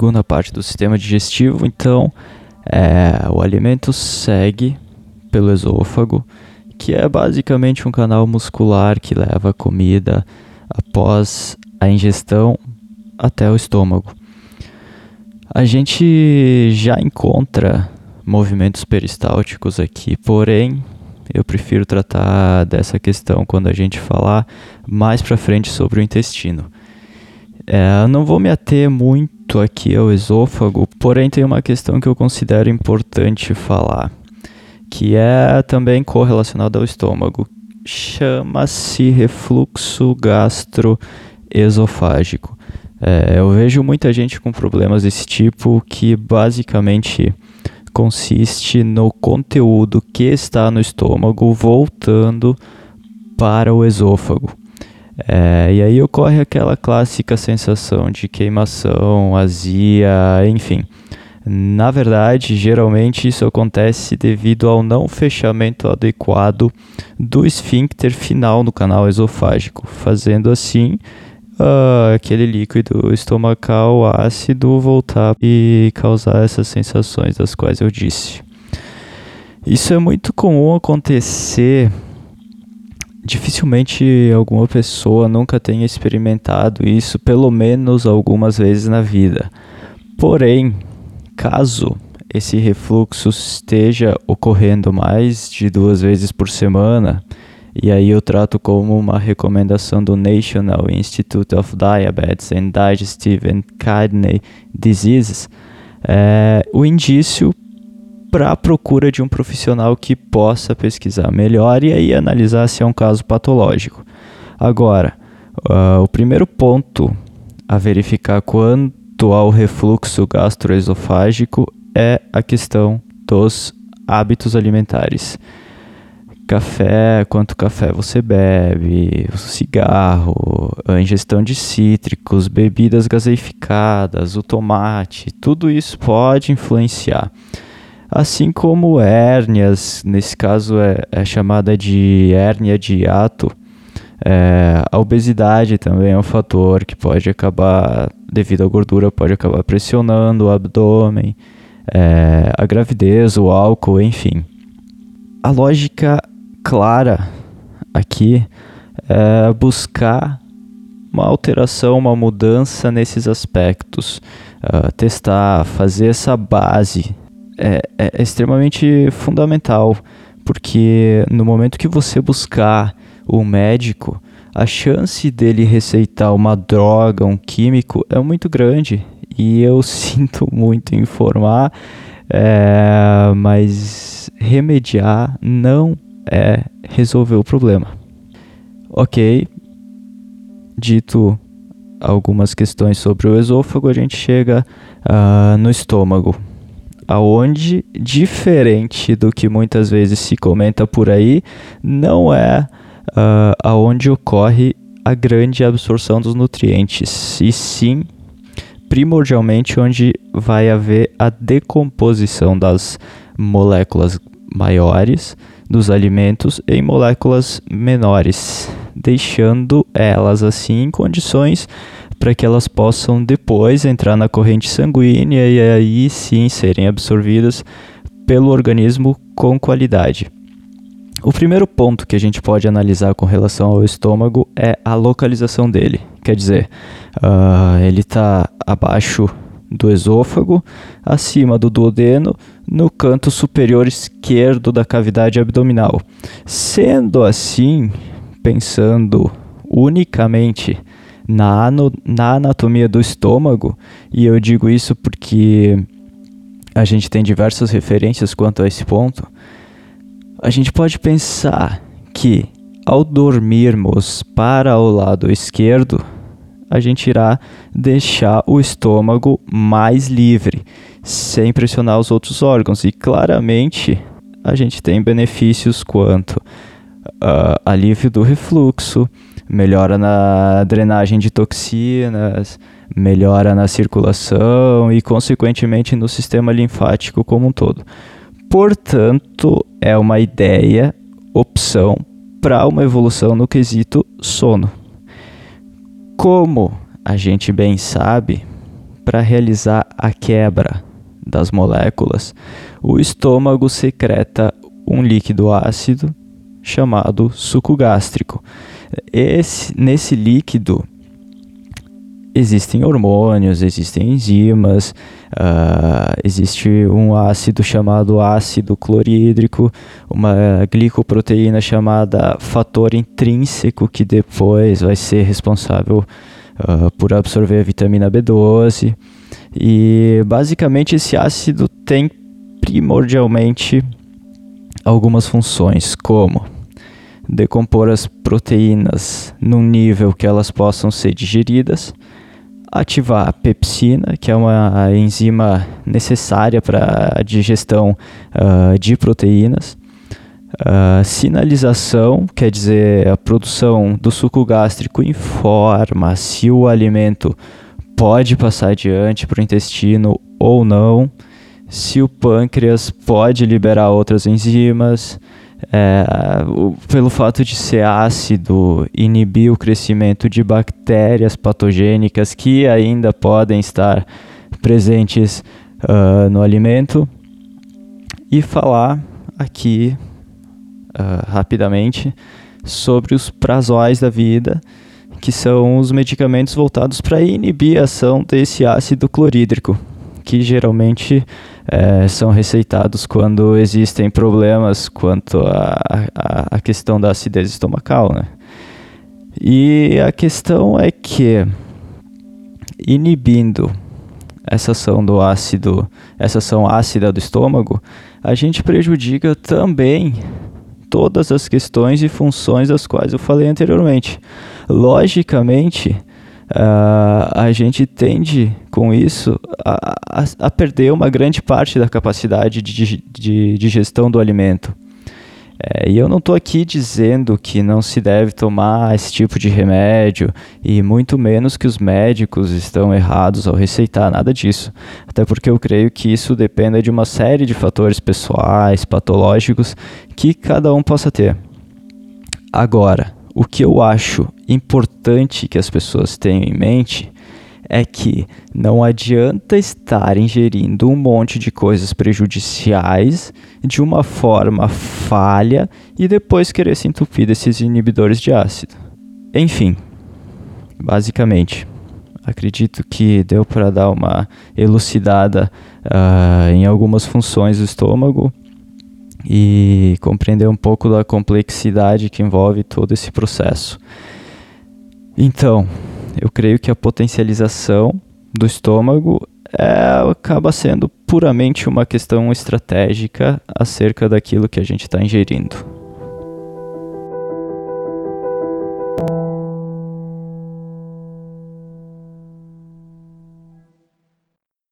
segunda parte do sistema digestivo, então é, o alimento segue pelo esôfago, que é basicamente um canal muscular que leva a comida após a ingestão até o estômago. A gente já encontra movimentos peristálticos aqui, porém eu prefiro tratar dessa questão quando a gente falar mais para frente sobre o intestino. É, não vou me ater muito aqui ao esôfago, porém tem uma questão que eu considero importante falar, que é também correlacionada ao estômago. Chama-se refluxo gastroesofágico. É, eu vejo muita gente com problemas desse tipo que basicamente consiste no conteúdo que está no estômago voltando para o esôfago. É, e aí ocorre aquela clássica sensação de queimação, azia, enfim. Na verdade, geralmente isso acontece devido ao não fechamento adequado do esfíncter final no canal esofágico, fazendo assim uh, aquele líquido estomacal ácido voltar e causar essas sensações das quais eu disse. Isso é muito comum acontecer dificilmente alguma pessoa nunca tenha experimentado isso pelo menos algumas vezes na vida. Porém, caso esse refluxo esteja ocorrendo mais de duas vezes por semana, e aí eu trato como uma recomendação do National Institute of Diabetes and Digestive and Kidney Diseases, é, o indício para a procura de um profissional que possa pesquisar melhor e aí analisar se é um caso patológico. Agora, uh, o primeiro ponto a verificar quanto ao refluxo gastroesofágico é a questão dos hábitos alimentares. Café, quanto café você bebe, o cigarro, a ingestão de cítricos, bebidas gaseificadas, o tomate, tudo isso pode influenciar assim como hérnias, nesse caso é, é chamada de hérnia de hiato. É, a obesidade também é um fator que pode acabar, devido à gordura, pode acabar pressionando o abdômen, é, a gravidez, o álcool, enfim. A lógica clara aqui é buscar uma alteração, uma mudança nesses aspectos, uh, testar, fazer essa base é, é, é extremamente fundamental, porque no momento que você buscar o médico, a chance dele receitar uma droga, um químico, é muito grande. E eu sinto muito informar, é, mas remediar não é resolver o problema. Ok, dito algumas questões sobre o esôfago, a gente chega uh, no estômago aonde, diferente do que muitas vezes se comenta por aí, não é uh, aonde ocorre a grande absorção dos nutrientes, e sim primordialmente onde vai haver a decomposição das moléculas maiores dos alimentos em moléculas menores, deixando elas assim em condições para que elas possam depois entrar na corrente sanguínea e aí sim serem absorvidas pelo organismo com qualidade. O primeiro ponto que a gente pode analisar com relação ao estômago é a localização dele. Quer dizer, uh, ele está abaixo do esôfago, acima do duodeno, no canto superior esquerdo da cavidade abdominal. Sendo assim, pensando unicamente na, na anatomia do estômago, e eu digo isso porque a gente tem diversas referências quanto a esse ponto, a gente pode pensar que ao dormirmos para o lado esquerdo, a gente irá deixar o estômago mais livre, sem pressionar os outros órgãos. E claramente a gente tem benefícios quanto uh, alívio do refluxo, melhora na drenagem de toxinas, melhora na circulação e, consequentemente, no sistema linfático como um todo. Portanto, é uma ideia, opção para uma evolução no quesito sono. Como a gente bem sabe, para realizar a quebra das moléculas, o estômago secreta um líquido ácido chamado suco gástrico. Esse, nesse líquido existem hormônios, existem enzimas, uh, existe um ácido chamado ácido clorídrico, uma glicoproteína chamada fator intrínseco que depois vai ser responsável uh, por absorver a vitamina B12. E basicamente esse ácido tem primordialmente algumas funções, como decompor as proteínas num nível que elas possam ser digeridas, ativar a pepsina, que é uma enzima necessária para a digestão uh, de proteínas, uh, sinalização, quer dizer, a produção do suco gástrico informa se o alimento pode passar adiante para o intestino ou não, se o pâncreas pode liberar outras enzimas, é, o, pelo fato de ser ácido, inibir o crescimento de bactérias patogênicas que ainda podem estar presentes uh, no alimento. E falar aqui uh, rapidamente sobre os prazóis da vida, que são os medicamentos voltados para inibir a ação desse ácido clorídrico que geralmente é, são receitados quando existem problemas quanto à questão da acidez estomacal, né? E a questão é que inibindo essa ação do ácido, essa ação ácida do estômago, a gente prejudica também todas as questões e funções das quais eu falei anteriormente. Logicamente, uh, a gente tende com isso a, a, a, perder uma grande parte da capacidade de, de, de gestão do alimento. É, e eu não estou aqui dizendo que não se deve tomar esse tipo de remédio, e muito menos que os médicos estão errados ao receitar nada disso. Até porque eu creio que isso depende de uma série de fatores pessoais, patológicos, que cada um possa ter. Agora, o que eu acho importante que as pessoas tenham em mente é que não adianta estar ingerindo um monte de coisas prejudiciais de uma forma falha e depois querer se entupir desses inibidores de ácido. Enfim, basicamente, acredito que deu para dar uma elucidada uh, em algumas funções do estômago e compreender um pouco da complexidade que envolve todo esse processo. Então, eu creio que a potencialização do estômago é, acaba sendo puramente uma questão estratégica acerca daquilo que a gente está ingerindo.